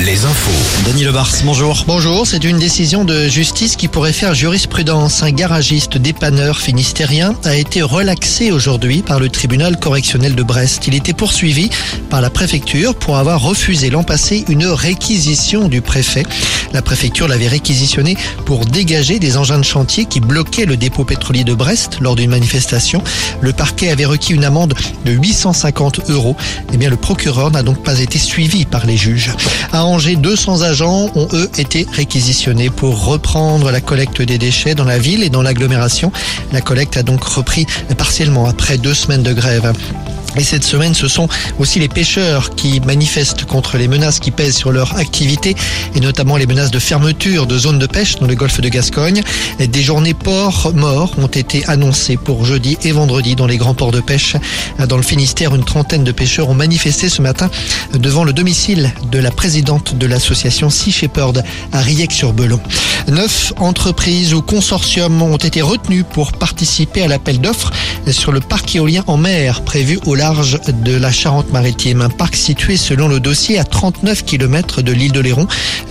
les infos. Denis Lebars, bonjour. Bonjour, c'est une décision de justice qui pourrait faire jurisprudence. Un garagiste dépanneur finistérien a été relaxé aujourd'hui par le tribunal correctionnel de Brest. Il était poursuivi par la préfecture pour avoir refusé l'an passé une réquisition du préfet. La préfecture l'avait réquisitionné pour dégager des engins de chantier qui bloquaient le dépôt pétrolier de Brest lors d'une manifestation. Le parquet avait requis une amende de 850 euros. Eh bien, le procureur n'a donc pas été suivi par les juges. À Angers, 200 agents ont eux été réquisitionnés pour reprendre la collecte des déchets dans la ville et dans l'agglomération. La collecte a donc repris partiellement après deux semaines de grève. Et cette semaine, ce sont aussi les pêcheurs qui manifestent contre les menaces qui pèsent sur leur activité et notamment les menaces de fermeture de zones de pêche dans le golfe de Gascogne. Des journées ports morts ont été annoncées pour jeudi et vendredi dans les grands ports de pêche. Dans le Finistère, une trentaine de pêcheurs ont manifesté ce matin devant le domicile de la présidente de l'association Sea Shepherd à Riec-sur-Belon. Neuf entreprises ou consortiums ont été retenus pour participer à l'appel d'offres sur le parc éolien en mer prévu au de la Charente-Maritime. Un parc situé selon le dossier à 39 km de l'île de Léron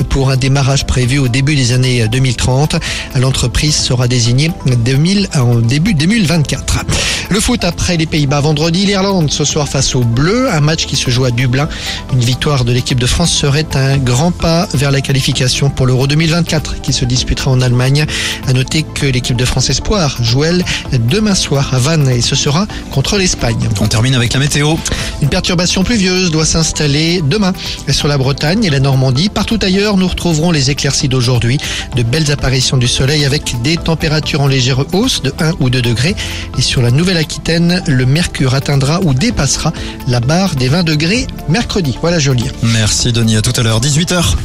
pour un démarrage prévu au début des années 2030. L'entreprise sera désignée en début 2024. Le foot après les Pays-Bas vendredi, l'Irlande ce soir face aux Bleus, un match qui se joue à Dublin. Une victoire de l'équipe de France serait un grand pas vers la qualification pour l'Euro 2024 qui se disputera en Allemagne. À noter que l'équipe de France Espoir joue elle demain soir à Vannes et ce sera contre l'Espagne. On termine avec la météo. Une perturbation pluvieuse doit s'installer demain sur la Bretagne et la Normandie. Partout ailleurs, nous retrouverons les éclaircies d'aujourd'hui. De belles apparitions du soleil avec des températures en légère hausse de 1 ou 2 degrés. Et sur la Nouvelle-Aquitaine, le mercure atteindra ou dépassera la barre des 20 degrés mercredi. Voilà joli. Merci Denis, à tout à l'heure, 18h.